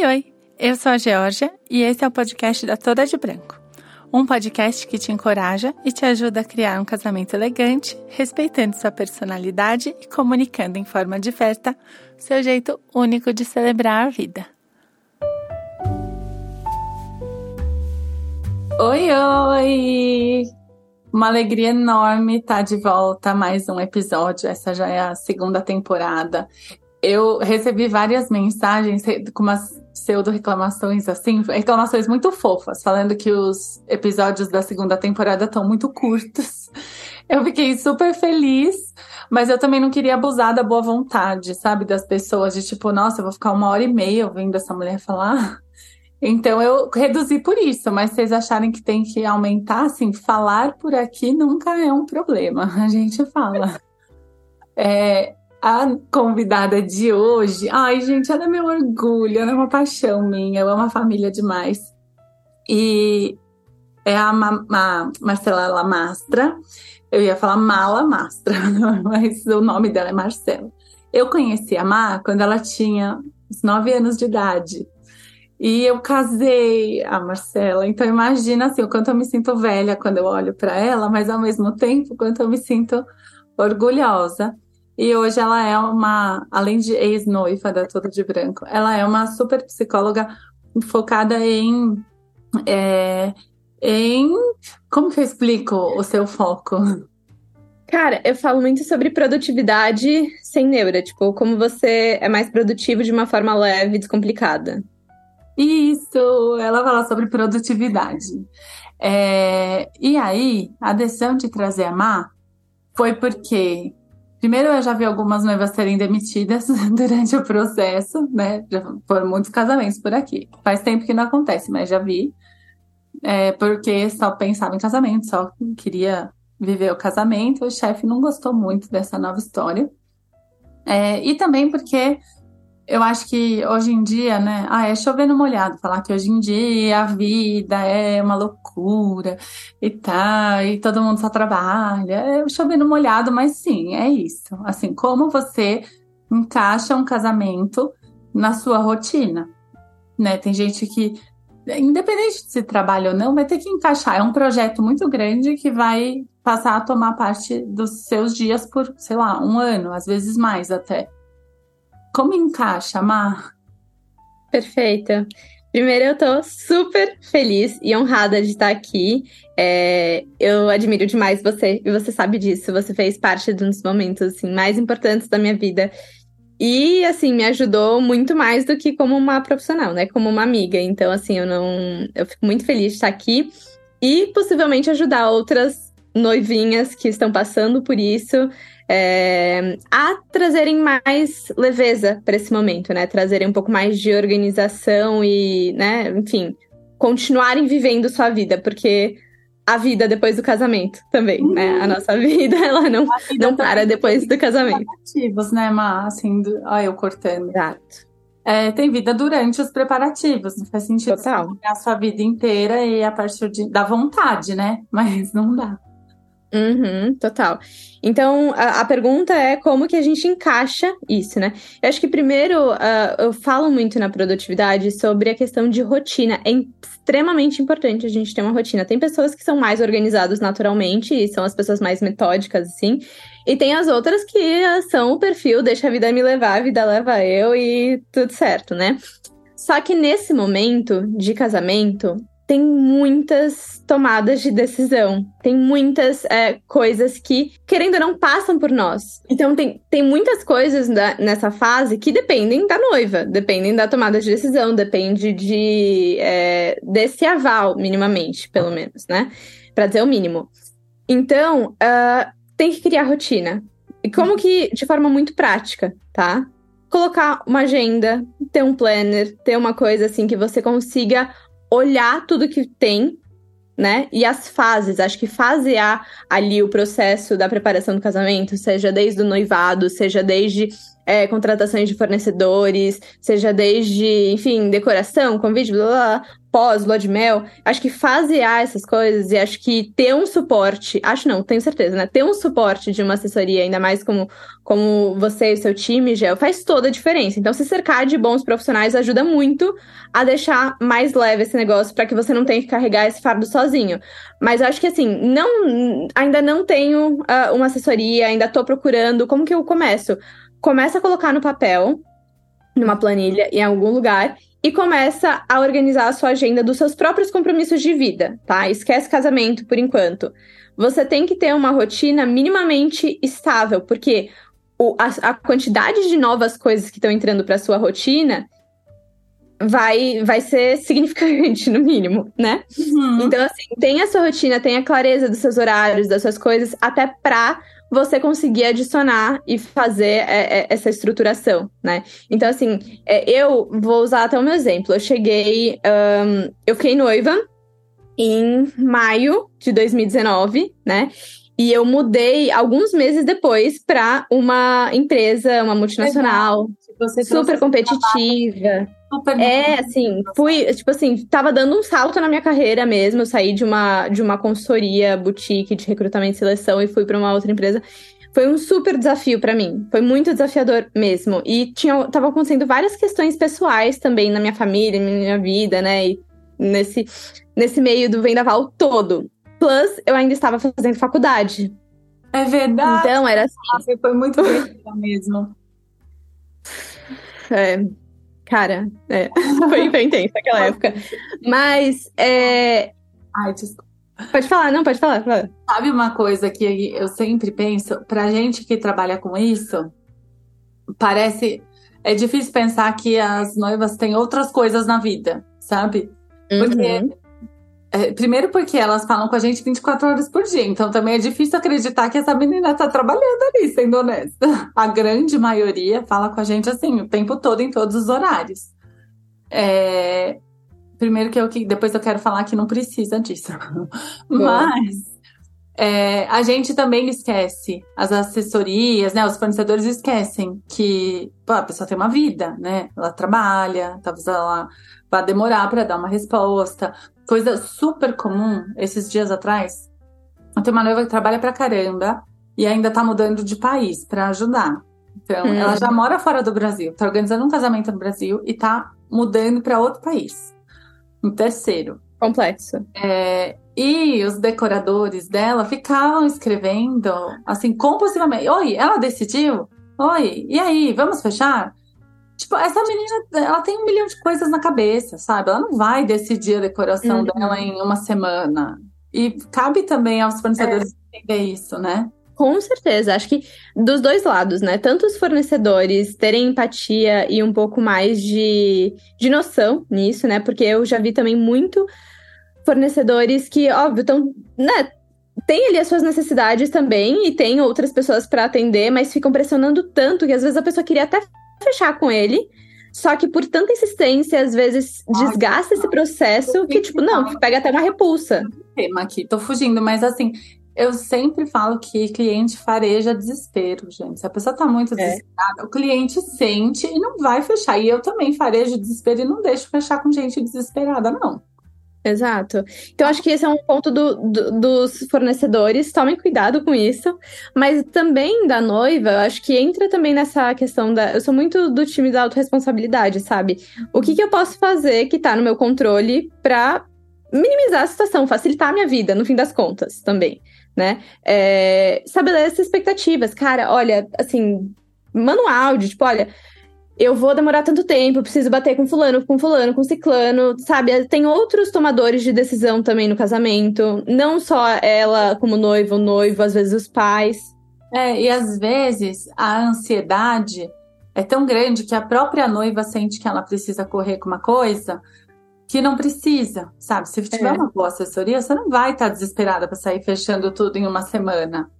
Oi, oi! Eu sou a Georgia e esse é o podcast da Toda de Branco. Um podcast que te encoraja e te ajuda a criar um casamento elegante, respeitando sua personalidade e comunicando em forma diversa seu jeito único de celebrar a vida. Oi, oi! Uma alegria enorme estar de volta mais um episódio. Essa já é a segunda temporada eu recebi várias mensagens com umas pseudo-reclamações assim, reclamações muito fofas, falando que os episódios da segunda temporada estão muito curtos. Eu fiquei super feliz, mas eu também não queria abusar da boa vontade, sabe, das pessoas, de tipo, nossa, eu vou ficar uma hora e meia ouvindo essa mulher falar. Então eu reduzi por isso, mas vocês acharem que tem que aumentar, assim, falar por aqui nunca é um problema, a gente fala. É, a convidada de hoje, ai, gente, ela é meu orgulho, ela é uma paixão minha, eu amo a família demais. E é a Ma Ma Marcela Lamastra. Eu ia falar Mala Mastra, mas o nome dela é Marcela. Eu conheci a Ma quando ela tinha uns 9 anos de idade. E eu casei a Marcela. Então imagina assim, o quanto eu me sinto velha quando eu olho para ela, mas ao mesmo tempo, quanto eu me sinto orgulhosa. E hoje ela é uma, além de ex-noiva da Tudo de Branco, ela é uma super psicóloga focada em. É, em. Como que eu explico o seu foco? Cara, eu falo muito sobre produtividade sem neura, tipo, como você é mais produtivo de uma forma leve e descomplicada. Isso, ela fala sobre produtividade. É, e aí, a decisão de trazer a Má foi porque Primeiro, eu já vi algumas noivas serem demitidas durante o processo, né? Já foram muitos casamentos por aqui. Faz tempo que não acontece, mas já vi. É, porque só pensava em casamento, só queria viver o casamento. O chefe não gostou muito dessa nova história. É, e também porque eu acho que hoje em dia, né? Ah, é chover no molhado falar que hoje em dia a vida é uma loucura e tá, e todo mundo só trabalha. É chover no molhado, mas sim, é isso. Assim, como você encaixa um casamento na sua rotina, né? Tem gente que, independente de se trabalha ou não, vai ter que encaixar. É um projeto muito grande que vai passar a tomar parte dos seus dias por, sei lá, um ano, às vezes mais até. Como encaixa, Mar? Perfeita. Primeiro, eu tô super feliz e honrada de estar aqui. É, eu admiro demais você, e você sabe disso. Você fez parte de um dos momentos assim, mais importantes da minha vida. E, assim, me ajudou muito mais do que como uma profissional, né? Como uma amiga. Então, assim, eu não. Eu fico muito feliz de estar aqui e possivelmente ajudar outras noivinhas que estão passando por isso é, a trazerem mais leveza para esse momento, né? Trazerem um pouco mais de organização e, né, enfim, continuarem vivendo sua vida, porque a vida depois do casamento também, uhum. né? A nossa vida, ela não, vida não para depois do casamento. Preparativos, né, Má? Assim, do... Olha eu cortando. Exato. É, tem vida durante os preparativos, não faz sentido Total. a sua vida inteira e a partir de, da vontade, né? Mas não dá. Uhum, total. Então, a, a, pergunta é como que a gente encaixa isso, né? Eu acho que primeiro, uh, eu falo muito na produtividade sobre a questão de rotina. É extremamente importante a gente ter uma rotina. Tem pessoas que são mais organizadas naturalmente e são as pessoas mais metódicas, assim. E tem as outras que são o perfil, deixa a vida me levar, a vida leva eu e tudo certo, né? Só que nesse momento de casamento, tem muitas tomadas de decisão, tem muitas é, coisas que, querendo ou não, passam por nós. Então, tem, tem muitas coisas da, nessa fase que dependem da noiva, dependem da tomada de decisão, depende de, é, desse aval, minimamente, pelo menos, né? Pra dizer o mínimo. Então, uh, tem que criar rotina. E como que, de forma muito prática, tá? Colocar uma agenda, ter um planner, ter uma coisa assim que você consiga olhar tudo que tem, né? E as fases, acho que fasear ali o processo da preparação do casamento, seja desde o noivado, seja desde é, contratações de fornecedores, seja desde, enfim, decoração, convite, blá, blá, pós, lua de mel. Acho que fasear essas coisas e acho que ter um suporte, acho não, tenho certeza, né? Ter um suporte de uma assessoria, ainda mais como, como você e seu time, Gel, faz toda a diferença. Então, se cercar de bons profissionais ajuda muito a deixar mais leve esse negócio para que você não tenha que carregar esse fardo sozinho. Mas acho que assim, não, ainda não tenho uh, uma assessoria, ainda estou procurando. Como que eu começo? Começa a colocar no papel, numa planilha, em algum lugar, e começa a organizar a sua agenda dos seus próprios compromissos de vida, tá? Esquece casamento por enquanto. Você tem que ter uma rotina minimamente estável, porque o, a, a quantidade de novas coisas que estão entrando para sua rotina vai, vai ser significante, no mínimo, né? Uhum. Então, assim, tenha a sua rotina, tenha clareza dos seus horários, das suas coisas, até pra você conseguir adicionar e fazer é, é, essa estruturação, né? Então, assim, é, eu vou usar até o meu exemplo. Eu cheguei, um, eu fiquei noiva em maio de 2019, né? E eu mudei alguns meses depois para uma empresa, uma multinacional, super competitiva. Super é, assim, fui, tipo assim, tava dando um salto na minha carreira mesmo. Eu saí de uma, de uma consultoria boutique de recrutamento e seleção e fui para uma outra empresa. Foi um super desafio para mim. Foi muito desafiador mesmo. E tinha, tava acontecendo várias questões pessoais também na minha família, na minha vida, né? E nesse, nesse meio do vendaval todo. Plus, eu ainda estava fazendo faculdade. É verdade. Então, era assim. Nossa, foi muito bem mesmo. É, Cara, é, foi bem intenso naquela época. Mas, é... Ai, desculpa. Pode falar, não, pode falar, fala. Sabe uma coisa que eu sempre penso? Pra gente que trabalha com isso, parece... É difícil pensar que as noivas têm outras coisas na vida, sabe? Porque uhum. É, primeiro porque elas falam com a gente 24 horas por dia, então também é difícil acreditar que essa menina tá trabalhando ali, sendo honesta. A grande maioria fala com a gente assim, o tempo todo, em todos os horários. É, primeiro que eu que depois eu quero falar que não precisa disso. Mas é, a gente também esquece, as assessorias, né? Os fornecedores esquecem que pô, a pessoa tem uma vida, né? Ela trabalha, talvez ela vá demorar para dar uma resposta. Coisa super comum, esses dias atrás, eu tenho uma noiva que trabalha pra caramba e ainda tá mudando de país para ajudar. Então, hum. ela já mora fora do Brasil, tá organizando um casamento no Brasil e tá mudando para outro país. Um terceiro. Complexo. É, e os decoradores dela ficavam escrevendo, assim, compulsivamente: Oi, ela decidiu? Oi, e aí, vamos fechar? Tipo, essa menina, ela tem um milhão de coisas na cabeça, sabe? Ela não vai decidir a decoração uhum. dela em uma semana. E cabe também aos fornecedores é. entender isso, né? Com certeza, acho que dos dois lados, né? Tanto os fornecedores terem empatia e um pouco mais de, de noção nisso, né? Porque eu já vi também muito fornecedores que, óbvio, estão, né? Tem ali as suas necessidades também e tem outras pessoas para atender, mas ficam pressionando tanto que às vezes a pessoa queria até fechar com ele. Só que por tanta insistência, às vezes desgasta esse processo que, tipo, não, pega até uma repulsa. Tema aqui, tô fugindo, mas assim, eu sempre falo que cliente fareja desespero, gente. Se a pessoa tá muito é. desesperada, o cliente sente e não vai fechar. E eu também farejo desespero e não deixo fechar com gente desesperada, não. Exato. Então, acho que esse é um ponto do, do, dos fornecedores, tomem cuidado com isso. Mas também da noiva, acho que entra também nessa questão da. Eu sou muito do time da autorresponsabilidade, sabe? O que, que eu posso fazer que tá no meu controle pra minimizar a situação, facilitar a minha vida, no fim das contas, também, né? É, estabelecer expectativas. Cara, olha, assim, um áudio, tipo, olha eu vou demorar tanto tempo, preciso bater com fulano, com fulano, com ciclano, sabe? Tem outros tomadores de decisão também no casamento, não só ela como noiva, o noivo, às vezes os pais. É, e às vezes a ansiedade é tão grande que a própria noiva sente que ela precisa correr com uma coisa que não precisa, sabe? Se tiver é. uma boa assessoria, você não vai estar desesperada para sair fechando tudo em uma semana.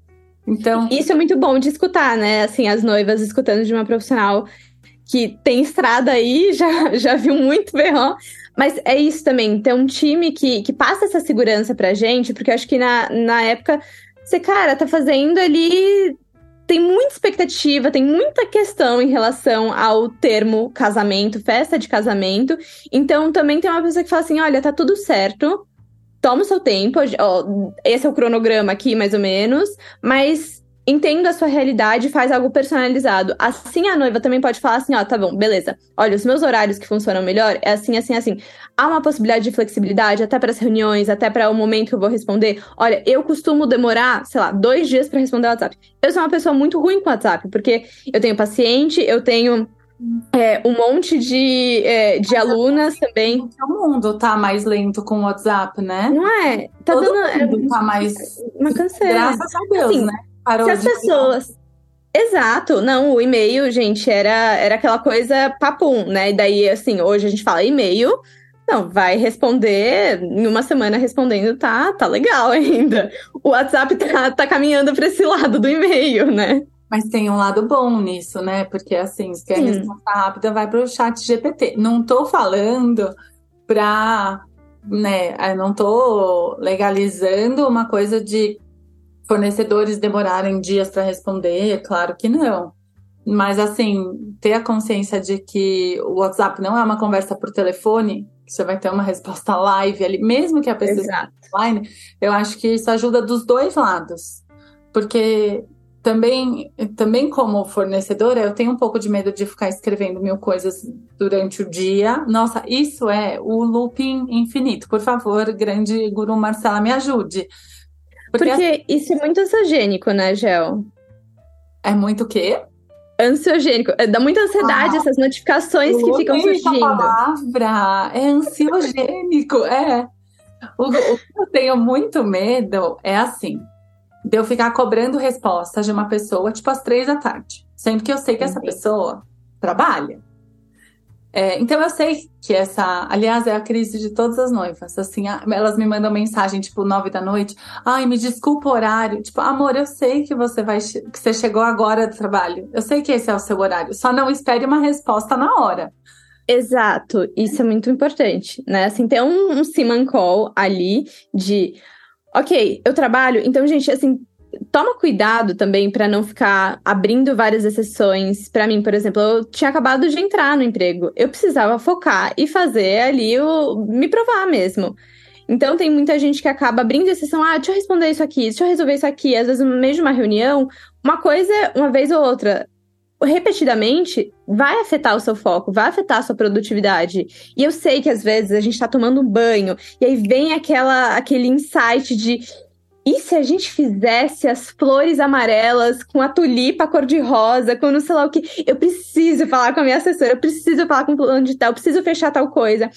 Então, isso é muito bom de escutar, né? Assim, as noivas escutando de uma profissional que tem estrada aí, já, já viu muito berrão. Mas é isso também, ter um time que, que passa essa segurança pra gente, porque eu acho que na, na época, você, cara, tá fazendo ali tem muita expectativa, tem muita questão em relação ao termo casamento, festa de casamento. Então também tem uma pessoa que fala assim: olha, tá tudo certo, toma o seu tempo, ó, esse é o cronograma aqui, mais ou menos, mas entenda a sua realidade e faz algo personalizado. Assim a noiva também pode falar assim, ó, tá bom, beleza. Olha, os meus horários que funcionam melhor é assim, assim, assim. Há uma possibilidade de flexibilidade até para as reuniões, até para o momento que eu vou responder. Olha, eu costumo demorar, sei lá, dois dias para responder o WhatsApp. Eu sou uma pessoa muito ruim com o WhatsApp, porque eu tenho paciente, eu tenho é, um monte de, é, de alunas também. O mundo tá mais lento com o WhatsApp, né? Não é? Tá Todo dando. Mundo tá mais. Uma canseira. Graças a Deus, assim, né? Parou se as pessoas. Exato, não, o e-mail, gente, era, era aquela coisa papum, né? E daí, assim, hoje a gente fala e-mail, não, vai responder em uma semana respondendo, tá, tá legal ainda. O WhatsApp tá, tá caminhando para esse lado do e-mail, né? Mas tem um lado bom nisso, né? Porque assim, se quer Sim. resposta rápida, vai para o chat GPT. Não tô falando pra, né? Eu não tô legalizando uma coisa de fornecedores demorarem dias para responder, claro que não. Mas assim, ter a consciência de que o WhatsApp não é uma conversa por telefone, que você vai ter uma resposta live ali, mesmo que a pessoa esteja online, eu acho que isso ajuda dos dois lados. Porque também, também como fornecedora, eu tenho um pouco de medo de ficar escrevendo mil coisas durante o dia. Nossa, isso é o looping infinito. Por favor, grande guru Marcela, me ajude. Porque, Porque isso é muito ansiogênico, né, Gel? É muito o quê? Ansiogênico. É, dá muita ansiedade ah, essas notificações que ficam surgindo. A palavra é ansiogênico, é. O, o que eu tenho muito medo é assim, de eu ficar cobrando respostas de uma pessoa, tipo, às três da tarde. Sendo que eu sei que essa pessoa trabalha. É, então eu sei que essa, aliás, é a crise de todas as noivas. Assim, elas me mandam mensagem tipo nove da noite. Ai, me desculpa o horário. Tipo, amor, eu sei que você vai, que você chegou agora do trabalho. Eu sei que esse é o seu horário. Só não espere uma resposta na hora. Exato, isso é muito importante, né? Assim, ter um, um Siman Call ali de, ok, eu trabalho, então, gente, assim, toma cuidado também para não ficar abrindo várias exceções. Para mim, por exemplo, eu tinha acabado de entrar no emprego. Eu precisava focar e fazer ali o me provar mesmo. Então tem muita gente que acaba abrindo exceção, ah, deixa eu responder isso aqui, deixa eu resolver isso aqui. Às vezes, no meio de uma reunião, uma coisa, uma vez ou outra, repetidamente, vai afetar o seu foco, vai afetar a sua produtividade. E eu sei que às vezes a gente tá tomando um banho, e aí vem aquela, aquele insight de e se a gente fizesse as flores amarelas com a tulipa cor-de-rosa, com não sei lá o que? Eu preciso falar com a minha assessora, eu preciso falar com o plano de tal, eu preciso fechar tal coisa.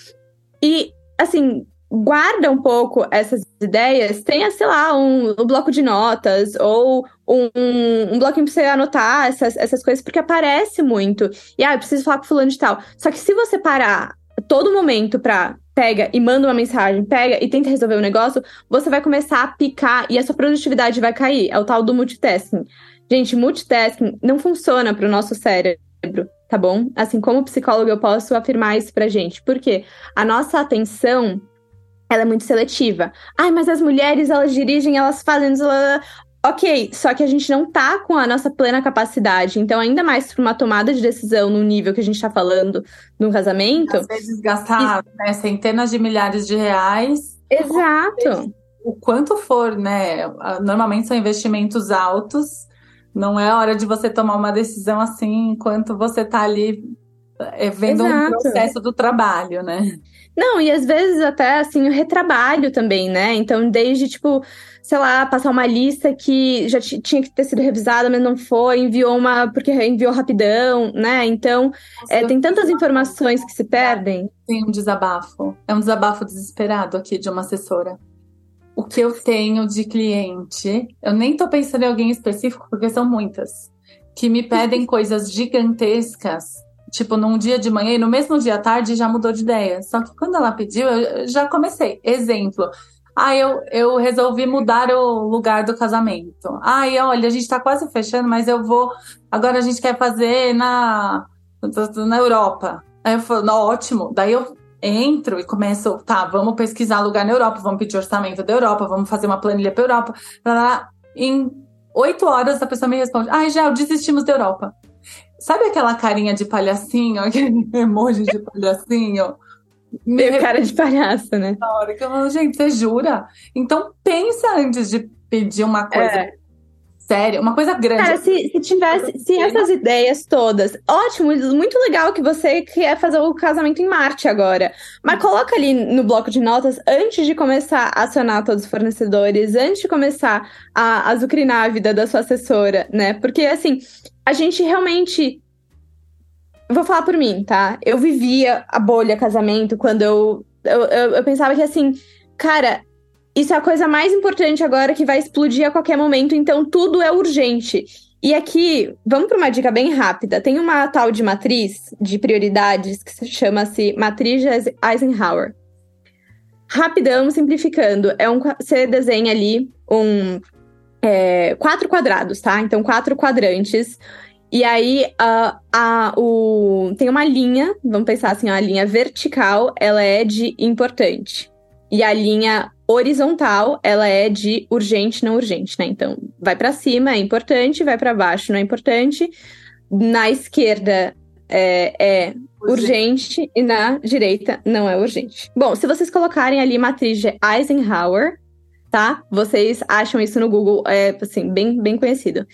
E, assim, guarda um pouco essas ideias, tenha, sei lá, um, um bloco de notas ou um, um, bloquinho pra você anotar essas, essas coisas, porque aparece muito. E, ah, eu preciso falar com fulano de tal. Só que se você parar todo momento pra pega e manda uma mensagem, pega e tenta resolver o um negócio, você vai começar a picar e a sua produtividade vai cair. É o tal do multitasking. Gente, multitasking não funciona para o nosso cérebro, tá bom? Assim, como psicólogo, eu posso afirmar isso pra gente. Porque a nossa atenção ela é muito seletiva. Ai, mas as mulheres, elas dirigem, elas fazem. Ok, só que a gente não tá com a nossa plena capacidade. Então, ainda mais para uma tomada de decisão no nível que a gente tá falando no casamento. Às vezes gastar né, centenas de milhares de reais. Exato. O quanto for, né? Normalmente são investimentos altos. Não é hora de você tomar uma decisão assim enquanto você tá ali é, vendo Exato. um processo do trabalho, né? Não, e às vezes até assim, o retrabalho também, né? Então, desde tipo sei lá, passar uma lista que já tinha que ter sido revisada, mas não foi, enviou uma porque enviou rapidão, né? Então, é, tem tantas informações que se perdem. Tem um desabafo. É um desabafo desesperado aqui de uma assessora. O que eu tenho de cliente, eu nem tô pensando em alguém específico, porque são muitas, que me pedem coisas gigantescas tipo, num dia de manhã e no mesmo dia à tarde já mudou de ideia. Só que quando ela pediu, eu já comecei. Exemplo, ah, eu, eu resolvi mudar o lugar do casamento. Ai, olha, a gente tá quase fechando, mas eu vou. Agora a gente quer fazer na, na Europa. Aí eu falo, ótimo. Daí eu entro e começo, tá, vamos pesquisar lugar na Europa, vamos pedir orçamento da Europa, vamos fazer uma planilha para Europa. Em oito horas a pessoa me responde: Ai, já desistimos da Europa. Sabe aquela carinha de palhacinho, aquele emoji de palhacinho? Meio cara de palhaço, né? Na hora que eu falo, gente, você jura? Então pensa antes de pedir uma coisa é. séria, uma coisa grande. Cara, se, se tivesse, se essas ideias todas, ótimo, muito legal que você quer fazer o casamento em Marte agora. Mas coloca ali no bloco de notas antes de começar a acionar todos os fornecedores, antes de começar a azucrinar a vida da sua assessora, né? Porque assim, a gente realmente vou falar por mim, tá? Eu vivia a bolha casamento quando eu, eu, eu, eu pensava que assim, cara, isso é a coisa mais importante agora que vai explodir a qualquer momento, então tudo é urgente. E aqui, vamos para uma dica bem rápida. Tem uma tal de matriz de prioridades que chama-se Matriz Eisenhower. Rapidão, simplificando, é um, você desenha ali um é, quatro quadrados, tá? Então, quatro quadrantes. E aí, uh, a, o, tem uma linha, vamos pensar assim, a linha vertical, ela é de importante. E a linha horizontal, ela é de urgente, não urgente, né? Então, vai para cima é importante, vai para baixo não é importante. Na esquerda é, é urgente. urgente e na direita não é urgente. Bom, se vocês colocarem ali matriz de Eisenhower, tá? Vocês acham isso no Google, é assim, bem, bem conhecido.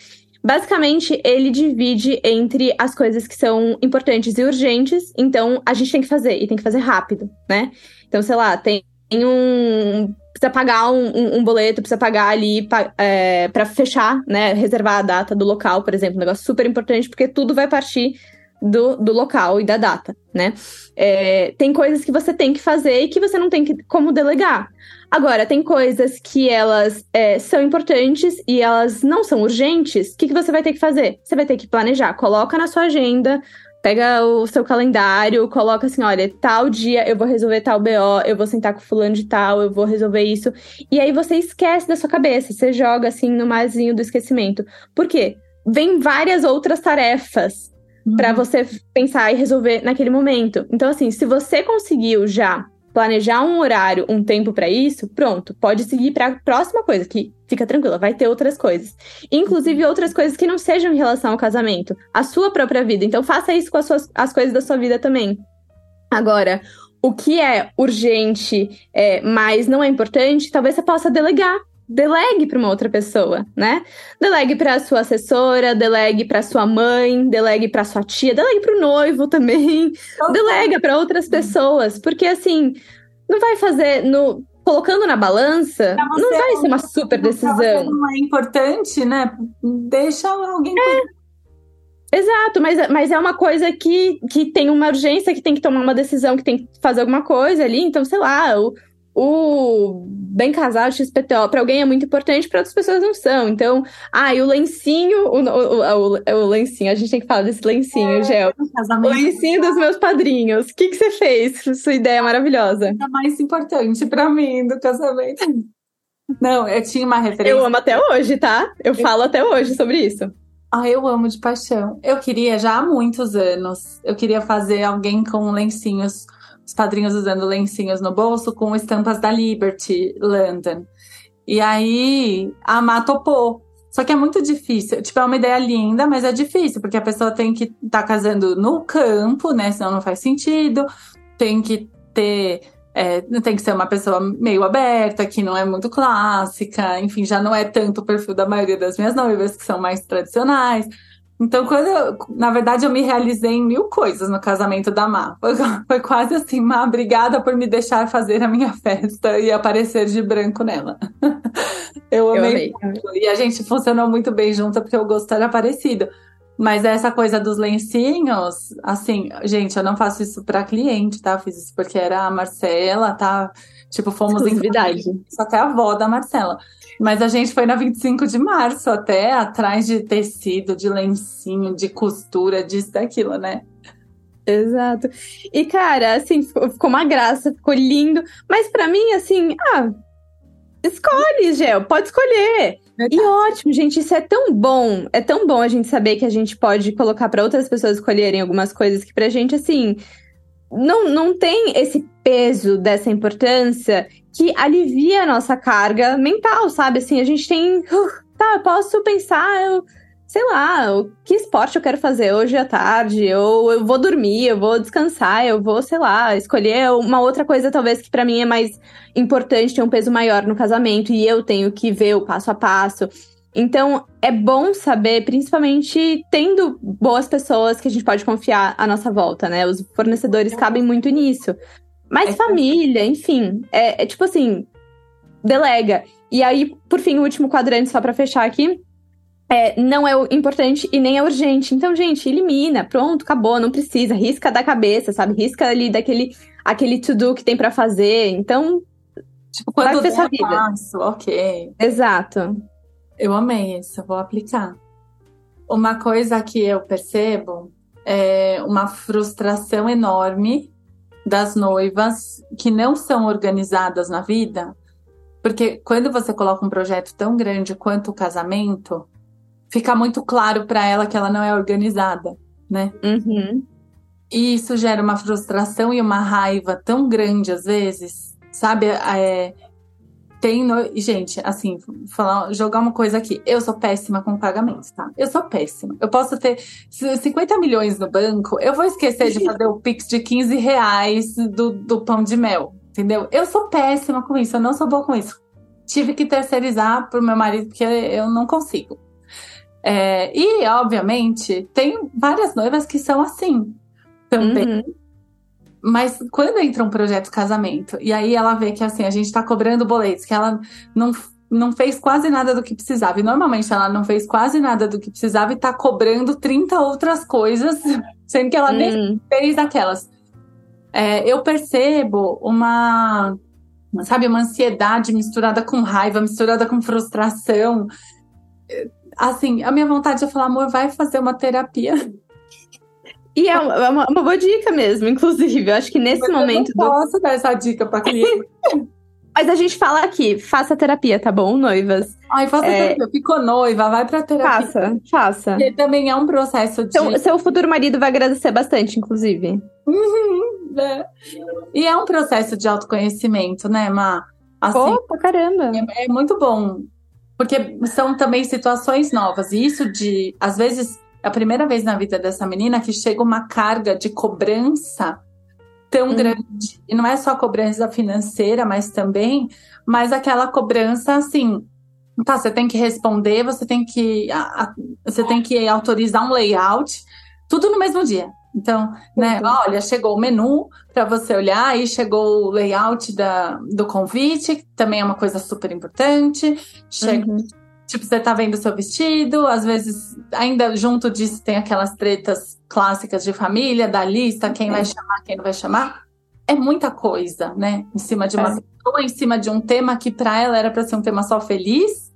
Basicamente, ele divide entre as coisas que são importantes e urgentes, então a gente tem que fazer, e tem que fazer rápido, né? Então, sei lá, tem um. Precisa pagar um, um, um boleto, precisa pagar ali é, para fechar, né? Reservar a data do local, por exemplo. Um negócio super importante, porque tudo vai partir do, do local e da data, né? É, tem coisas que você tem que fazer e que você não tem que, como delegar. Agora, tem coisas que elas é, são importantes e elas não são urgentes. O que, que você vai ter que fazer? Você vai ter que planejar. Coloca na sua agenda, pega o seu calendário, coloca assim: olha, tal dia eu vou resolver tal BO, eu vou sentar com fulano de tal, eu vou resolver isso. E aí você esquece da sua cabeça, você joga assim no marzinho do esquecimento. Por quê? Vem várias outras tarefas uhum. para você pensar e resolver naquele momento. Então, assim, se você conseguiu já planejar um horário, um tempo para isso, pronto, pode seguir para a próxima coisa, que fica tranquila, vai ter outras coisas. Inclusive outras coisas que não sejam em relação ao casamento, a sua própria vida. Então faça isso com as, suas, as coisas da sua vida também. Agora, o que é urgente, é, mas não é importante, talvez você possa delegar. Delegue para uma outra pessoa, né? Delegue para sua assessora, delegue para sua mãe, delegue para sua tia, delegue para o noivo também. Delega para outras pessoas, porque assim, não vai fazer no colocando na balança, não vai ser uma super decisão. Não é importante, né? Deixa alguém é. Exato, mas, mas é uma coisa que, que tem uma urgência, que tem que tomar uma decisão, que tem que fazer alguma coisa ali. Então, sei lá, o, o bem casado XPTO para alguém é muito importante, para outras pessoas não são. Então, ah, e o lencinho, o, o, o, o, lencinho, a gente tem que falar desse lencinho, é, Gel. O lencinho dos meus padrinhos. O que, que você fez? Sua ideia é maravilhosa. É mais importante para mim do casamento. Não, eu tinha uma referência. Eu amo até hoje, tá? Eu, eu falo até hoje sobre isso. Ah, eu amo de paixão. Eu queria já há muitos anos. Eu queria fazer alguém com lencinhos os padrinhos usando lencinhos no bolso com estampas da Liberty London. E aí a Má topou. Só que é muito difícil. Tipo, é uma ideia linda, mas é difícil, porque a pessoa tem que estar tá casando no campo, né? Senão não faz sentido. Tem que ter. É, tem que ser uma pessoa meio aberta, que não é muito clássica, enfim, já não é tanto o perfil da maioria das minhas noivas, que são mais tradicionais. Então, quando eu, na verdade, eu me realizei em mil coisas no casamento da Má. Foi, foi, quase assim, Má, obrigada por me deixar fazer a minha festa e aparecer de branco nela. eu amei. Eu amei. E a gente funcionou muito bem junto porque o gosto era parecido. Mas essa coisa dos lencinhos, assim, gente, eu não faço isso para cliente, tá? fiz isso porque era a Marcela, tá? Tipo, fomos em Isso até a avó da Marcela. Mas a gente foi na 25 de março até, atrás de tecido, de lencinho, de costura, disso, daquilo, né? Exato. E, cara, assim, ficou uma graça, ficou lindo. Mas para mim, assim, ah, escolhe, Gel, pode escolher. Verdade. E ótimo, gente, isso é tão bom. É tão bom a gente saber que a gente pode colocar para outras pessoas escolherem algumas coisas que pra gente, assim, não, não tem esse peso dessa importância que alivia a nossa carga mental, sabe? Assim, a gente tem. Uh, tá, eu posso pensar, eu, sei lá, o que esporte eu quero fazer hoje à tarde, ou eu vou dormir, eu vou descansar, eu vou, sei lá, escolher uma outra coisa talvez que para mim é mais importante, tem um peso maior no casamento e eu tenho que ver o passo a passo. Então, é bom saber, principalmente tendo boas pessoas que a gente pode confiar à nossa volta, né? Os fornecedores cabem muito nisso. Mas é família, enfim, é, é, tipo assim, delega. E aí, por fim, o último quadrante, só para fechar aqui, é, não é importante e nem é urgente. Então, gente, elimina, pronto, acabou, não precisa, risca da cabeça, sabe? Risca ali daquele aquele to-do que tem para fazer. Então, tipo, quando sua vida. Passo, ok. Exato. Eu amei isso, vou aplicar. Uma coisa que eu percebo é uma frustração enorme das noivas que não são organizadas na vida, porque quando você coloca um projeto tão grande quanto o casamento, fica muito claro para ela que ela não é organizada, né? Uhum. E isso gera uma frustração e uma raiva tão grande às vezes, sabe? É, tem no... gente, assim, falar, jogar uma coisa aqui. Eu sou péssima com pagamentos, tá? Eu sou péssima. Eu posso ter 50 milhões no banco, eu vou esquecer de fazer o Pix de 15 reais do, do pão de mel, entendeu? Eu sou péssima com isso, eu não sou boa com isso. Tive que terceirizar pro meu marido, porque eu não consigo. É, e, obviamente, tem várias noivas que são assim também. Uhum. Mas quando entra um projeto de casamento, e aí ela vê que assim, a gente tá cobrando boletos, que ela não, não fez quase nada do que precisava. E normalmente ela não fez quase nada do que precisava e tá cobrando 30 outras coisas, sendo que ela hum. nem fez aquelas. É, eu percebo uma, sabe, uma ansiedade misturada com raiva, misturada com frustração assim, a minha vontade é falar, amor, vai fazer uma terapia. E é uma, é uma, uma boa dica mesmo, inclusive. Eu acho que nesse Mas momento. Eu não posso do... dar essa dica pra cliente. Mas a gente fala aqui, faça terapia, tá bom, noivas? Ai, faça é... terapia. Ficou noiva, vai pra terapia. Faça, faça. Porque também é um processo de. Seu, seu futuro marido vai agradecer bastante, inclusive. Uhum, é. E é um processo de autoconhecimento, né, Má? Assim, Opa, caramba! É, é muito bom porque são também situações novas. E isso de, às vezes, é a primeira vez na vida dessa menina que chega uma carga de cobrança tão hum. grande. E não é só cobrança financeira, mas também, mas aquela cobrança assim. Tá, você tem que responder, você tem que, a, a, você tem que autorizar um layout, tudo no mesmo dia. Então, né, olha, chegou o menu para você olhar, aí chegou o layout da, do convite, também é uma coisa super importante. Chega, uhum. Tipo, você tá vendo seu vestido, às vezes, ainda junto disso, tem aquelas tretas clássicas de família, da lista, quem vai chamar, quem não vai chamar. É muita coisa, né? Em cima de uma é. pessoa, em cima de um tema que para ela era para ser um tema só feliz.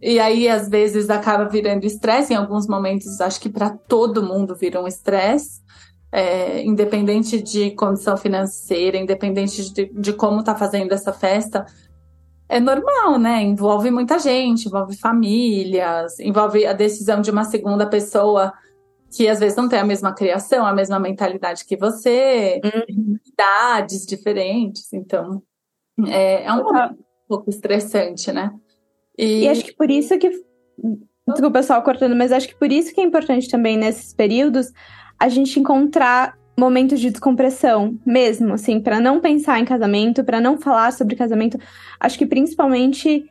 E aí, às vezes, acaba virando estresse. Em alguns momentos, acho que para todo mundo vira um estresse. É, independente de condição financeira, independente de, de como está fazendo essa festa, é normal, né? Envolve muita gente, envolve famílias, envolve a decisão de uma segunda pessoa que às vezes não tem a mesma criação, a mesma mentalidade que você, uhum. idades diferentes. Então, é, é um, um pouco estressante, né? E... e acho que por isso que. Desculpa, pessoal, cortando, mas acho que por isso que é importante também nesses períodos a gente encontrar momentos de descompressão mesmo, assim, para não pensar em casamento, para não falar sobre casamento. Acho que principalmente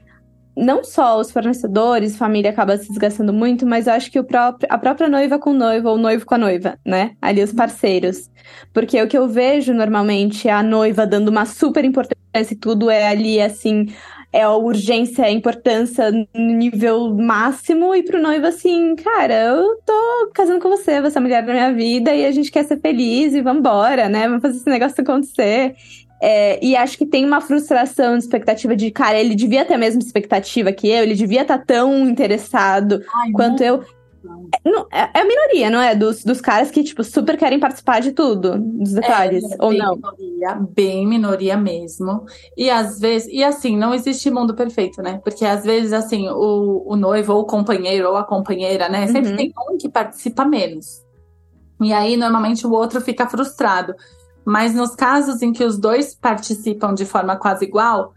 não só os fornecedores, família acaba se desgastando muito, mas eu acho que o próprio, a própria noiva com o noivo ou noivo com a noiva, né? Ali os parceiros. Porque o que eu vejo normalmente é a noiva dando uma super importância e tudo é ali assim, é a urgência, a importância no nível máximo, e pro noivo assim, cara, eu tô casando com você, você é a mulher da minha vida, e a gente quer ser feliz e vambora, né? Vamos fazer esse negócio acontecer. É, e acho que tem uma frustração de expectativa de, cara, ele devia ter a mesma expectativa que eu, ele devia estar tá tão interessado Ai, quanto não. eu. É, é, a minoria, não é? Dos, dos caras que, tipo, super querem participar de tudo, dos detalhes, é, ou não? Minoria, bem minoria mesmo. E às vezes, e assim, não existe mundo perfeito, né? Porque às vezes, assim, o, o noivo, ou o companheiro, ou a companheira, né? Sempre uhum. tem um que participa menos. E aí, normalmente, o outro fica frustrado. Mas nos casos em que os dois participam de forma quase igual,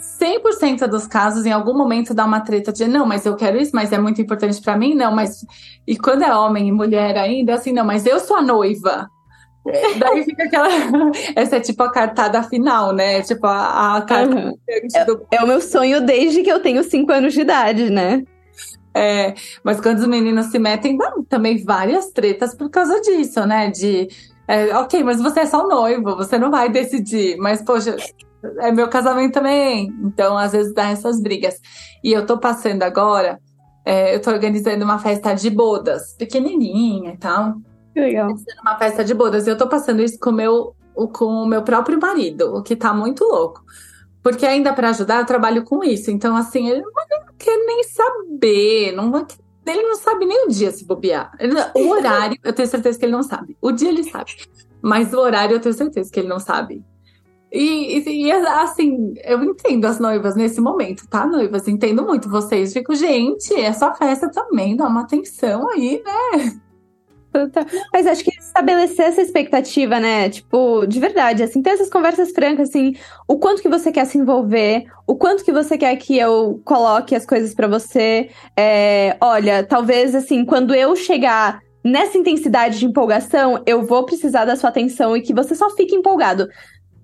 100% dos casos, em algum momento dá uma treta de não, mas eu quero isso, mas é muito importante para mim, não, mas. E quando é homem e mulher ainda, assim, não, mas eu sou a noiva. Daí fica aquela. Essa é tipo a cartada final, né? Tipo a, a carta. Uhum. Do... É, é, o meu sonho desde que eu tenho cinco anos de idade, né? É, mas quando os meninos se metem, dá também várias tretas por causa disso, né? De. É, ok, mas você é só noivo, você não vai decidir. Mas, poxa, é meu casamento também. Então, às vezes dá essas brigas. E eu tô passando agora, é, eu tô organizando uma festa de bodas, pequenininha e tal. Que legal. Uma festa de bodas. E eu tô passando isso com o meu, com o meu próprio marido, o que tá muito louco. Porque ainda para ajudar, eu trabalho com isso. Então, assim, ele não quer nem saber. Não vai, ele não sabe nem o dia se bobear. O horário, eu tenho certeza que ele não sabe. O dia ele sabe. Mas o horário, eu tenho certeza que ele não sabe. E, e, e, assim, eu entendo as noivas nesse momento, tá, noivas? Entendo muito vocês. Fico, gente, é só festa também, dá uma atenção aí, né? Mas acho que estabelecer essa expectativa, né? Tipo, de verdade, assim, ter essas conversas francas, assim, o quanto que você quer se envolver, o quanto que você quer que eu coloque as coisas para você. É, olha, talvez, assim, quando eu chegar nessa intensidade de empolgação, eu vou precisar da sua atenção e que você só fique empolgado.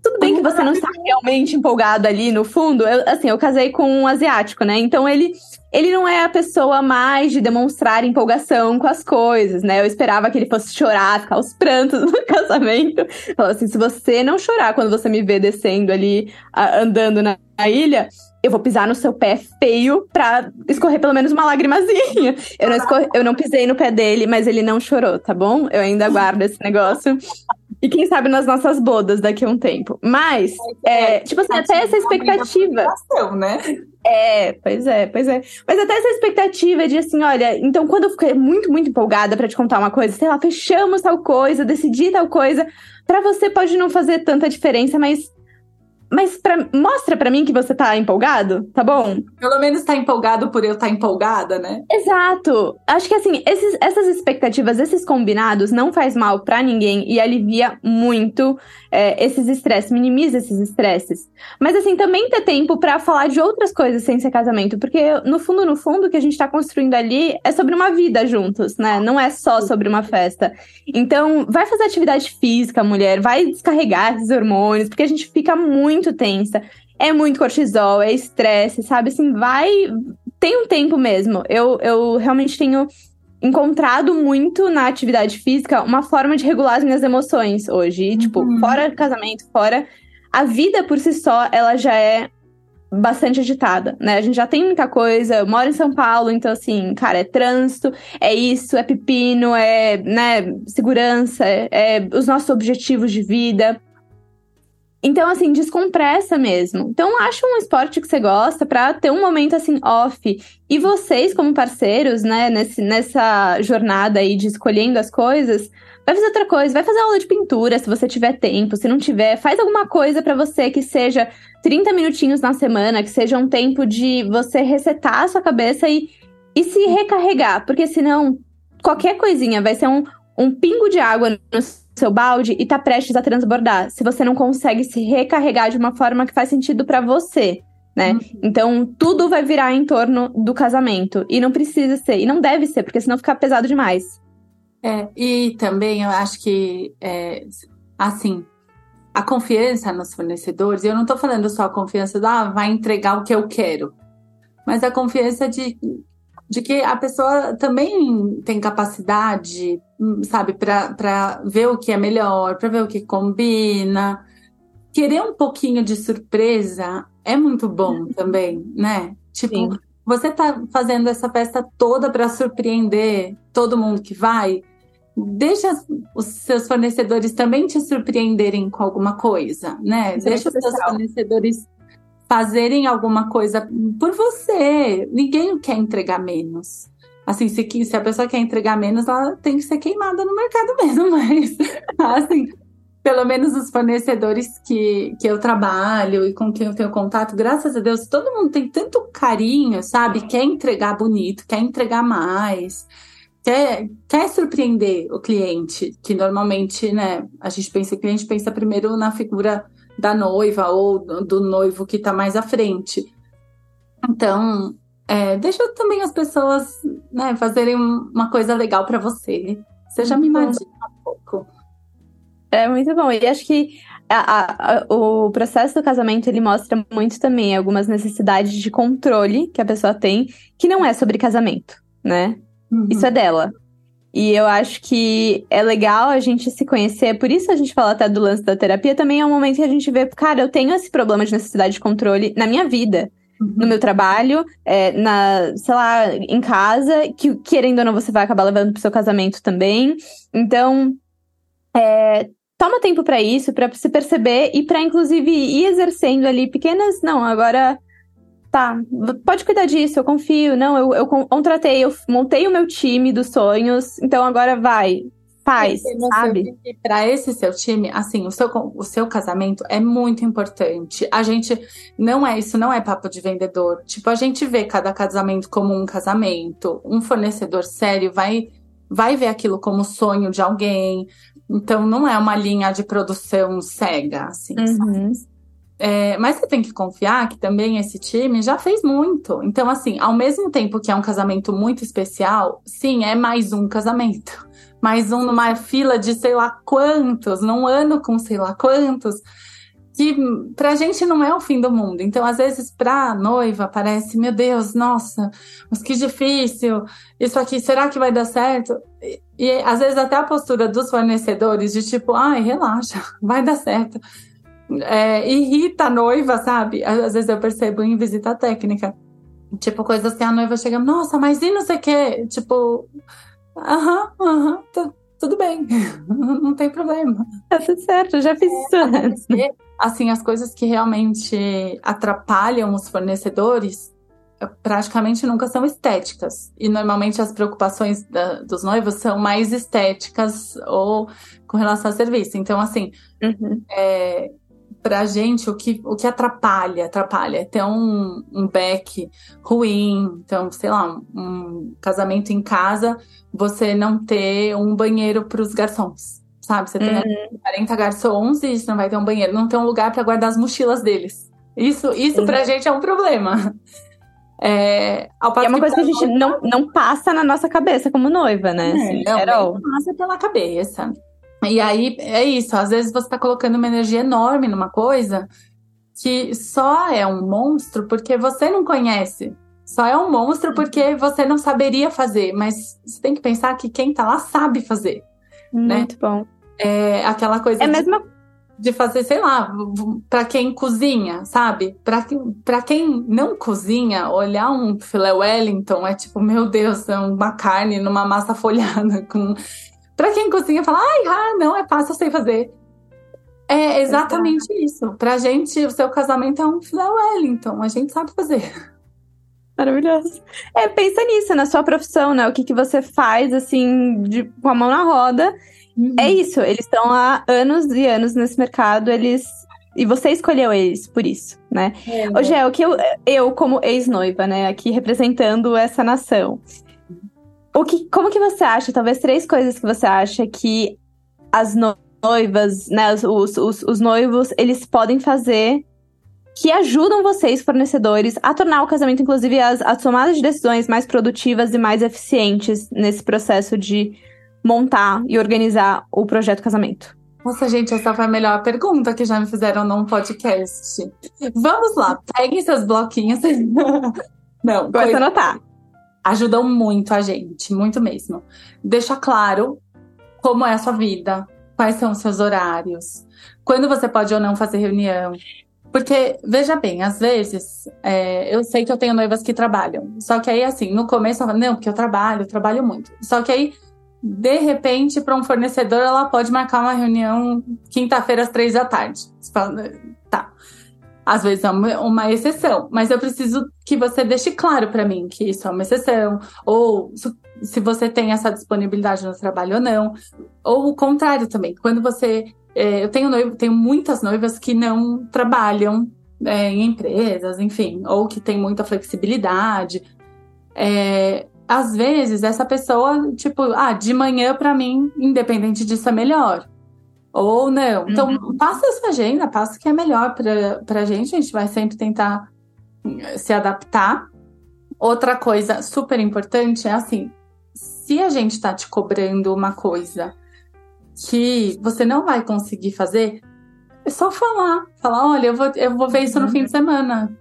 Tudo bem que você não está realmente empolgado ali no fundo. Eu, assim, eu casei com um asiático, né? Então ele, ele não é a pessoa mais de demonstrar empolgação com as coisas, né? Eu esperava que ele fosse chorar, ficar os prantos no casamento. Falou assim: se você não chorar quando você me vê descendo ali, andando na, na ilha, eu vou pisar no seu pé feio pra escorrer pelo menos uma lagrimazinha. Eu não, escorre, eu não pisei no pé dele, mas ele não chorou, tá bom? Eu ainda guardo esse negócio. E quem sabe nas nossas bodas daqui a um tempo. Mas, é, é tipo assim, até essa expectativa. Né? É, pois é, pois é. Mas até essa expectativa de assim, olha, então quando eu fiquei muito, muito empolgada para te contar uma coisa, sei lá, fechamos tal coisa, decidi tal coisa, para você pode não fazer tanta diferença, mas mas pra, mostra para mim que você tá empolgado, tá bom? Pelo menos tá empolgado por eu estar tá empolgada, né? Exato. Acho que assim, esses, essas expectativas, esses combinados não faz mal para ninguém e alivia muito é, esses estresses, minimiza esses estresses. Mas assim, também ter tempo para falar de outras coisas sem ser casamento, porque no fundo, no fundo, o que a gente tá construindo ali é sobre uma vida juntos, né? Não é só sobre uma festa. Então, vai fazer atividade física, mulher, vai descarregar esses hormônios, porque a gente fica muito muito tensa, é muito cortisol, é estresse, sabe? Assim, vai. Tem um tempo mesmo. Eu, eu realmente tenho encontrado muito na atividade física uma forma de regular as minhas emoções hoje. E, tipo, uhum. fora casamento, fora. A vida por si só, ela já é bastante agitada, né? A gente já tem muita coisa, eu moro em São Paulo, então assim, cara, é trânsito, é isso, é pepino, é, né, segurança, é, é os nossos objetivos de vida. Então, assim, descompressa mesmo. Então, acha um esporte que você gosta para ter um momento assim off. E vocês, como parceiros, né, nesse, nessa jornada aí de escolhendo as coisas, vai fazer outra coisa, vai fazer aula de pintura se você tiver tempo. Se não tiver, faz alguma coisa para você que seja 30 minutinhos na semana, que seja um tempo de você resetar a sua cabeça e, e se recarregar. Porque senão, qualquer coisinha vai ser um, um pingo de água no seu balde e tá prestes a transbordar, se você não consegue se recarregar de uma forma que faz sentido para você, né? Uhum. Então, tudo vai virar em torno do casamento. E não precisa ser, e não deve ser, porque senão fica pesado demais. É, e também eu acho que, é, assim, a confiança nos fornecedores, eu não tô falando só a confiança da ah, vai entregar o que eu quero, mas a confiança de de que a pessoa também tem capacidade, sabe, para ver o que é melhor, para ver o que combina. Querer um pouquinho de surpresa é muito bom uhum. também, né? Tipo, Sim. você tá fazendo essa festa toda para surpreender todo mundo que vai. Deixa os seus fornecedores também te surpreenderem com alguma coisa, né? Isso é Deixa é os seus fornecedores fazerem alguma coisa por você. Ninguém quer entregar menos. Assim, se, se a pessoa quer entregar menos, ela tem que ser queimada no mercado mesmo, mas assim, pelo menos os fornecedores que, que eu trabalho e com quem eu tenho contato, graças a Deus, todo mundo tem tanto carinho, sabe? Quer entregar bonito, quer entregar mais, quer, quer surpreender o cliente, que normalmente, né, a gente pensa, o cliente pensa primeiro na figura da noiva ou do noivo que está mais à frente. Então, é, deixa também as pessoas né, fazerem uma coisa legal para você. Seja mimadinha um pouco. É muito bom. E acho que a, a, o processo do casamento ele mostra muito também algumas necessidades de controle que a pessoa tem, que não é sobre casamento, né? Uhum. Isso é dela. E eu acho que é legal a gente se conhecer, por isso a gente fala até do lance da terapia, também é um momento que a gente vê, cara, eu tenho esse problema de necessidade de controle na minha vida. Uhum. No meu trabalho, é, na, sei lá, em casa, que querendo ou não você vai acabar levando pro seu casamento também. Então, é, toma tempo para isso, para se perceber e para inclusive ir exercendo ali pequenas, não, agora tá, pode cuidar disso, eu confio, não, eu, eu contratei, eu montei o meu time dos sonhos, então agora vai, faz, sabe? Para esse seu time, assim, o seu, o seu casamento é muito importante. A gente não é isso, não é papo de vendedor. Tipo, a gente vê cada casamento como um casamento. Um fornecedor sério vai vai ver aquilo como sonho de alguém, então não é uma linha de produção cega, assim, uhum. É, mas você tem que confiar que também esse time já fez muito. Então, assim, ao mesmo tempo que é um casamento muito especial, sim, é mais um casamento. Mais um numa fila de sei lá quantos, num ano com sei lá quantos que pra gente não é o fim do mundo. Então, às vezes, pra noiva, parece, meu Deus, nossa, mas que difícil, isso aqui, será que vai dar certo? E, e às vezes até a postura dos fornecedores de tipo, ai, relaxa, vai dar certo. É, irrita a noiva, sabe? Às vezes eu percebo em visita técnica. Tipo, coisas que a noiva chega, nossa, mas e não sei o quê? Tipo, aham, aham, tudo bem, não tem problema. Tá tudo certo, eu já fiz isso é, antes. Assim, as coisas que realmente atrapalham os fornecedores eh, praticamente nunca são estéticas. E normalmente as preocupações da, dos noivos são mais estéticas ou com relação ao serviço. Então, assim, uhum. é, pra gente, o que, o que atrapalha, atrapalha é ter um, um back ruim, então, sei lá, um, um casamento em casa, você não ter um banheiro para os garçons, sabe? Você tem uhum. 40 garçons e você não vai ter um banheiro, não tem um lugar para guardar as mochilas deles. Isso, isso Sim. pra gente é um problema. É, é uma coisa que a gente não, não passa na nossa cabeça como noiva, né? É, assim, não, não passa pela cabeça. E aí é isso, às vezes você está colocando uma energia enorme numa coisa que só é um monstro porque você não conhece. Só é um monstro uhum. porque você não saberia fazer, mas você tem que pensar que quem tá lá sabe fazer. Né? Muito né? bom. É aquela coisa. É de, mesma... de fazer, sei lá, para quem cozinha, sabe? Para quem não cozinha, olhar um filé Wellington é tipo, meu Deus, é uma carne numa massa folhada com para quem cozinha, fala, ai, ah, não, é fácil, eu sei fazer. É exatamente Exato. isso. Pra gente, o seu casamento é um filé Wellington, a gente sabe fazer. Maravilhoso. É, pensa nisso, na sua profissão, né? O que, que você faz, assim, de, com a mão na roda. Uhum. É isso, eles estão há anos e anos nesse mercado, eles. E você escolheu eles por isso, né? É, Hoje é o que eu, eu como ex-noiva, né, aqui representando essa nação. O que, como que você acha, talvez três coisas que você acha que as noivas, né, os, os, os noivos, eles podem fazer que ajudam vocês, fornecedores, a tornar o casamento, inclusive, as, as tomadas de decisões mais produtivas e mais eficientes nesse processo de montar e organizar o projeto casamento? Nossa, gente, essa foi a melhor pergunta que já me fizeram num podcast. Vamos lá, peguem seus bloquinhos. Não, Começa a anotar ajudam muito a gente, muito mesmo. Deixa claro como é a sua vida, quais são os seus horários, quando você pode ou não fazer reunião. Porque, veja bem, às vezes, é, eu sei que eu tenho noivas que trabalham. Só que aí, assim, no começo, eu falo, não, porque eu trabalho, eu trabalho muito. Só que aí, de repente, para um fornecedor, ela pode marcar uma reunião quinta-feira às três da tarde. Você fala, tá. Às vezes é uma exceção, mas eu preciso que você deixe claro para mim que isso é uma exceção, ou se você tem essa disponibilidade no trabalho ou não, ou o contrário também. Quando você. É, eu tenho, noivo, tenho muitas noivas que não trabalham é, em empresas, enfim, ou que tem muita flexibilidade. É, às vezes, essa pessoa, tipo, ah, de manhã para mim, independente disso, é melhor. Ou não. Então, uhum. passa essa agenda, passa o que é melhor para a gente. A gente vai sempre tentar eh, se adaptar. Outra coisa super importante é assim: se a gente está te cobrando uma coisa que você não vai conseguir fazer, é só falar. Falar, olha, eu vou, eu vou ver isso no fim de semana.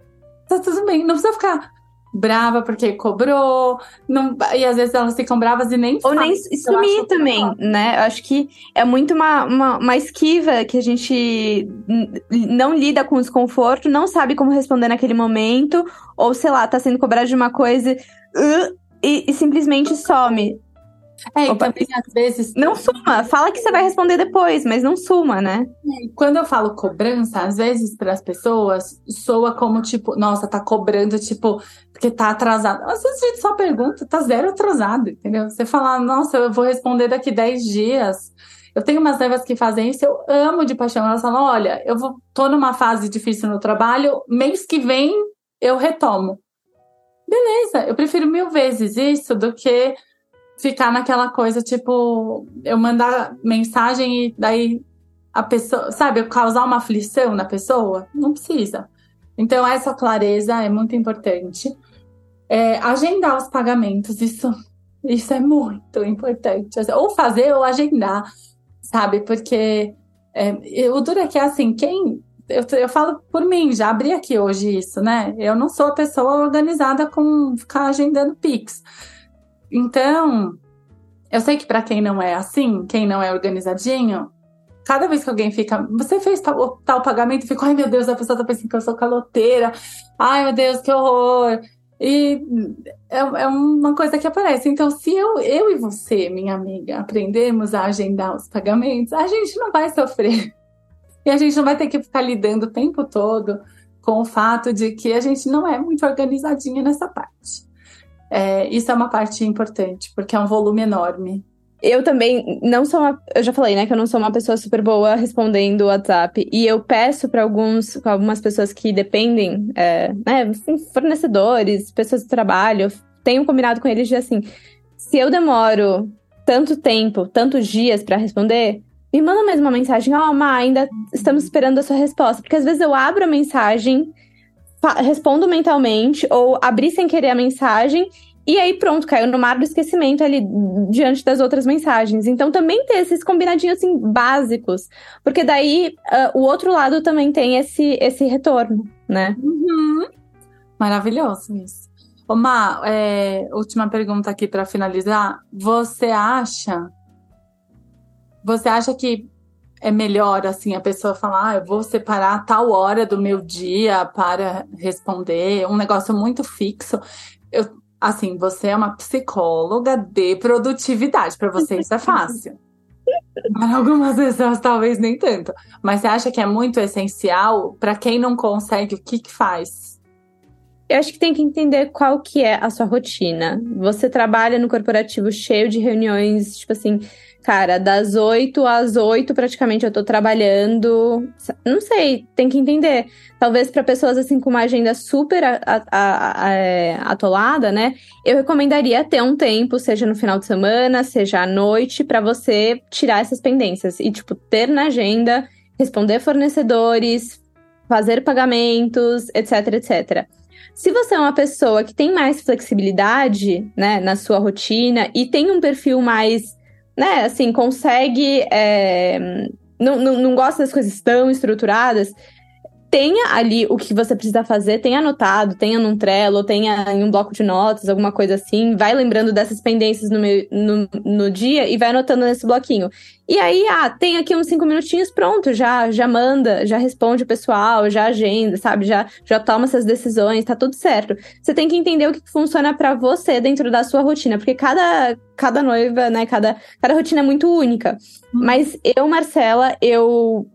Tá tudo bem. Não precisa ficar brava porque cobrou. Não, e às vezes elas ficam bravas e nem Ou nem sumir também, né? Eu acho que é muito uma, uma, uma, esquiva que a gente não lida com o desconforto, não sabe como responder naquele momento, ou sei lá, tá sendo cobrado de uma coisa uh, e, e simplesmente some. É, e também às vezes. Não suma, fala que você vai responder depois, mas não suma, né? É, quando eu falo cobrança, às vezes para as pessoas soa como tipo, nossa, tá cobrando, tipo, porque tá atrasado. Às vezes a gente só pergunta, tá zero atrasado, entendeu? Você fala, nossa, eu vou responder daqui 10 dias. Eu tenho umas noivas que fazem isso, eu amo de paixão. Elas falam: olha, eu vou, tô numa fase difícil no trabalho, mês que vem eu retomo. Beleza, eu prefiro mil vezes isso do que ficar naquela coisa, tipo, eu mandar mensagem e daí a pessoa, sabe, causar uma aflição na pessoa? Não precisa. Então, essa clareza é muito importante. É, agendar os pagamentos, isso, isso é muito importante. Ou fazer ou agendar, sabe? Porque é, o duro é que, assim, quem. Eu, eu falo por mim, já abri aqui hoje isso, né? Eu não sou a pessoa organizada com ficar agendando Pix. Então, eu sei que para quem não é assim, quem não é organizadinho, cada vez que alguém fica, você fez tal, tal pagamento, fica, ai meu Deus, a pessoa tá pensando que eu sou caloteira, ai meu Deus, que horror. E é, é uma coisa que aparece. Então, se eu, eu e você, minha amiga, aprendermos a agendar os pagamentos, a gente não vai sofrer. E a gente não vai ter que ficar lidando o tempo todo com o fato de que a gente não é muito organizadinha nessa parte. É, isso é uma parte importante, porque é um volume enorme. Eu também não sou uma. Eu já falei, né, que eu não sou uma pessoa super boa respondendo o WhatsApp. E eu peço para alguns, algumas pessoas que dependem, é, né, fornecedores, pessoas de trabalho, tenho combinado com eles de assim: se eu demoro tanto tempo, tantos dias para responder, me manda mais uma mensagem: Ó, oh, Ma, ainda estamos esperando a sua resposta. Porque às vezes eu abro a mensagem respondo mentalmente ou abri sem querer a mensagem e aí pronto, caiu no mar do esquecimento ali diante das outras mensagens. Então também ter esses combinadinhos assim básicos, porque daí uh, o outro lado também tem esse esse retorno, né? Uhum. Maravilhoso isso. Oma, é, última pergunta aqui para finalizar. Você acha você acha que é melhor assim a pessoa falar, ah, eu vou separar tal hora do meu dia para responder, um negócio muito fixo. Eu, assim, você é uma psicóloga de produtividade, para você isso é fácil. Para algumas pessoas talvez nem tanto. Mas você acha que é muito essencial para quem não consegue, o que que faz? Eu acho que tem que entender qual que é a sua rotina. Você trabalha no corporativo cheio de reuniões, tipo assim, Cara, das 8 às 8 praticamente eu tô trabalhando. Não sei, tem que entender. Talvez para pessoas assim com uma agenda super a, a, a, é, atolada, né? Eu recomendaria ter um tempo, seja no final de semana, seja à noite, para você tirar essas pendências e tipo ter na agenda, responder fornecedores, fazer pagamentos, etc, etc. Se você é uma pessoa que tem mais flexibilidade, né, na sua rotina e tem um perfil mais né, assim, consegue. É, não, não, não gosta das coisas tão estruturadas, tenha ali o que você precisa fazer, tenha anotado, tenha num Trello, tenha em um bloco de notas, alguma coisa assim, vai lembrando dessas pendências no, meu, no, no dia e vai anotando nesse bloquinho. E aí, ah, tem aqui uns cinco minutinhos, pronto, já já manda, já responde o pessoal, já agenda, sabe? Já, já toma essas decisões, tá tudo certo. Você tem que entender o que funciona para você dentro da sua rotina, porque cada, cada noiva, né, cada, cada rotina é muito única. Hum. Mas eu, Marcela, eu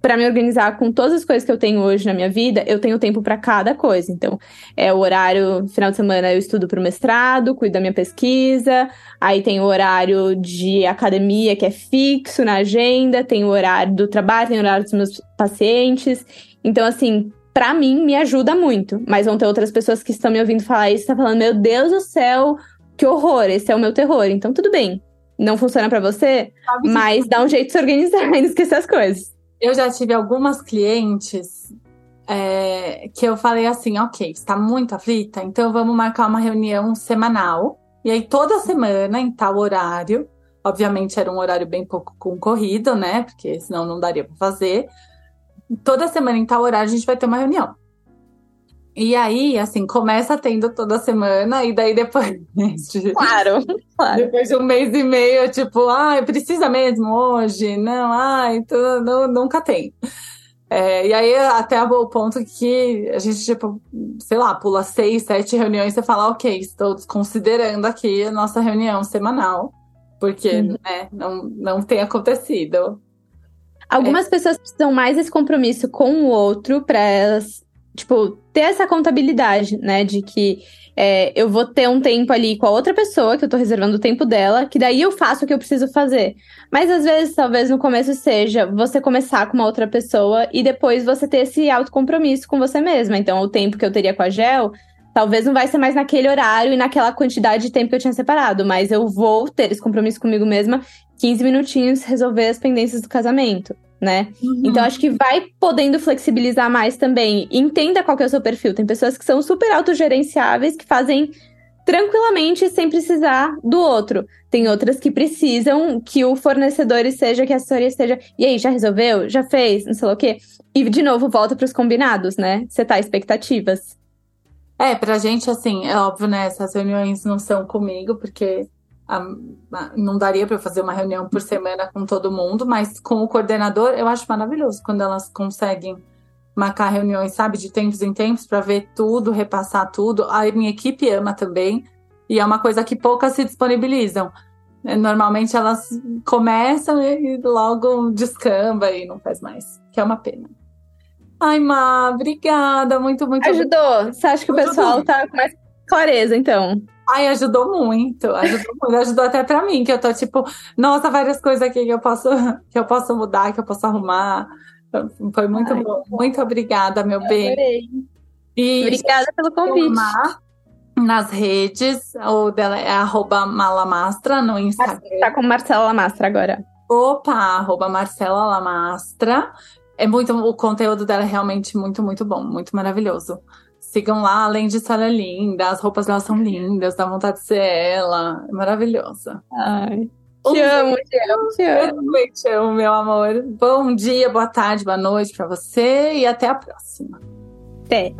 para me organizar com todas as coisas que eu tenho hoje na minha vida, eu tenho tempo para cada coisa. Então, é o horário, final de semana eu estudo para o mestrado, cuido da minha pesquisa, aí tem o horário de academia que é fixo na agenda, tem o horário do trabalho, tem o horário dos meus pacientes. Então, assim, para mim me ajuda muito, mas vão ter outras pessoas que estão me ouvindo falar isso, tá falando, meu Deus do céu, que horror, esse é o meu terror. Então, tudo bem. não funciona para você, mas dá um jeito de se organizar e não esquecer as coisas. Eu já tive algumas clientes é, que eu falei assim, ok, está muito aflita, então vamos marcar uma reunião semanal. E aí toda semana, em tal horário, obviamente era um horário bem pouco concorrido, né? Porque senão não daria para fazer. Toda semana, em tal horário, a gente vai ter uma reunião. E aí, assim, começa tendo toda semana, e daí depois. De, claro, claro. Depois de um mês e meio, tipo, ai, precisa mesmo hoje? Não, ai, tu, não, nunca tem. É, e aí, até o ponto que a gente, tipo, sei lá, pula seis, sete reuniões e fala, ok, estou desconsiderando aqui a nossa reunião semanal, porque uhum. né, não, não tem acontecido. Algumas é. pessoas precisam mais desse compromisso com o outro para elas, tipo, ter essa contabilidade, né? De que é, eu vou ter um tempo ali com a outra pessoa, que eu tô reservando o tempo dela, que daí eu faço o que eu preciso fazer. Mas às vezes, talvez no começo seja você começar com uma outra pessoa e depois você ter esse autocompromisso com você mesma. Então, o tempo que eu teria com a Gel, talvez não vai ser mais naquele horário e naquela quantidade de tempo que eu tinha separado, mas eu vou ter esse compromisso comigo mesma, 15 minutinhos, resolver as pendências do casamento né? Uhum. Então acho que vai podendo flexibilizar mais também. Entenda qual que é o seu perfil. Tem pessoas que são super autogerenciáveis, que fazem tranquilamente sem precisar do outro. Tem outras que precisam que o fornecedor seja, que a assessoria esteja. E aí, já resolveu? Já fez? Não sei lá o quê. E de novo, volta para os combinados, né? Setar expectativas. É, pra gente, assim, é óbvio, né? Essas reuniões não são comigo, porque não daria para fazer uma reunião por semana com todo mundo, mas com o coordenador eu acho maravilhoso quando elas conseguem marcar reuniões, sabe, de tempos em tempos para ver tudo, repassar tudo. A minha equipe ama também e é uma coisa que poucas se disponibilizam. É, normalmente elas começam e logo descamba e não faz mais, que é uma pena. Ai, Má, obrigada, muito, muito. Ajudou. Você acha que o pessoal tá com mais clareza, então? Ai, ajudou muito, ajudou muito, ajudou até pra mim, que eu tô tipo, nossa, várias coisas aqui que eu posso, que eu posso mudar, que eu posso arrumar. Foi muito Ai, bom. Muito obrigada, meu bem. E obrigada pelo convite. Nas redes, o dela é arroba malamastra no Instagram. Tá com Marcela Lamastra agora. Opa, arroba Marcela Lamastra. É muito, o conteúdo dela é realmente muito, muito bom, muito maravilhoso. Sigam lá, além disso, ela é linda, as roupas dela são lindas, dá vontade de ser ela. É maravilhosa. Ai. Te amo, te amo, te amo. Te amo, meu amor. Bom dia, boa tarde, boa noite para você e até a próxima. Até.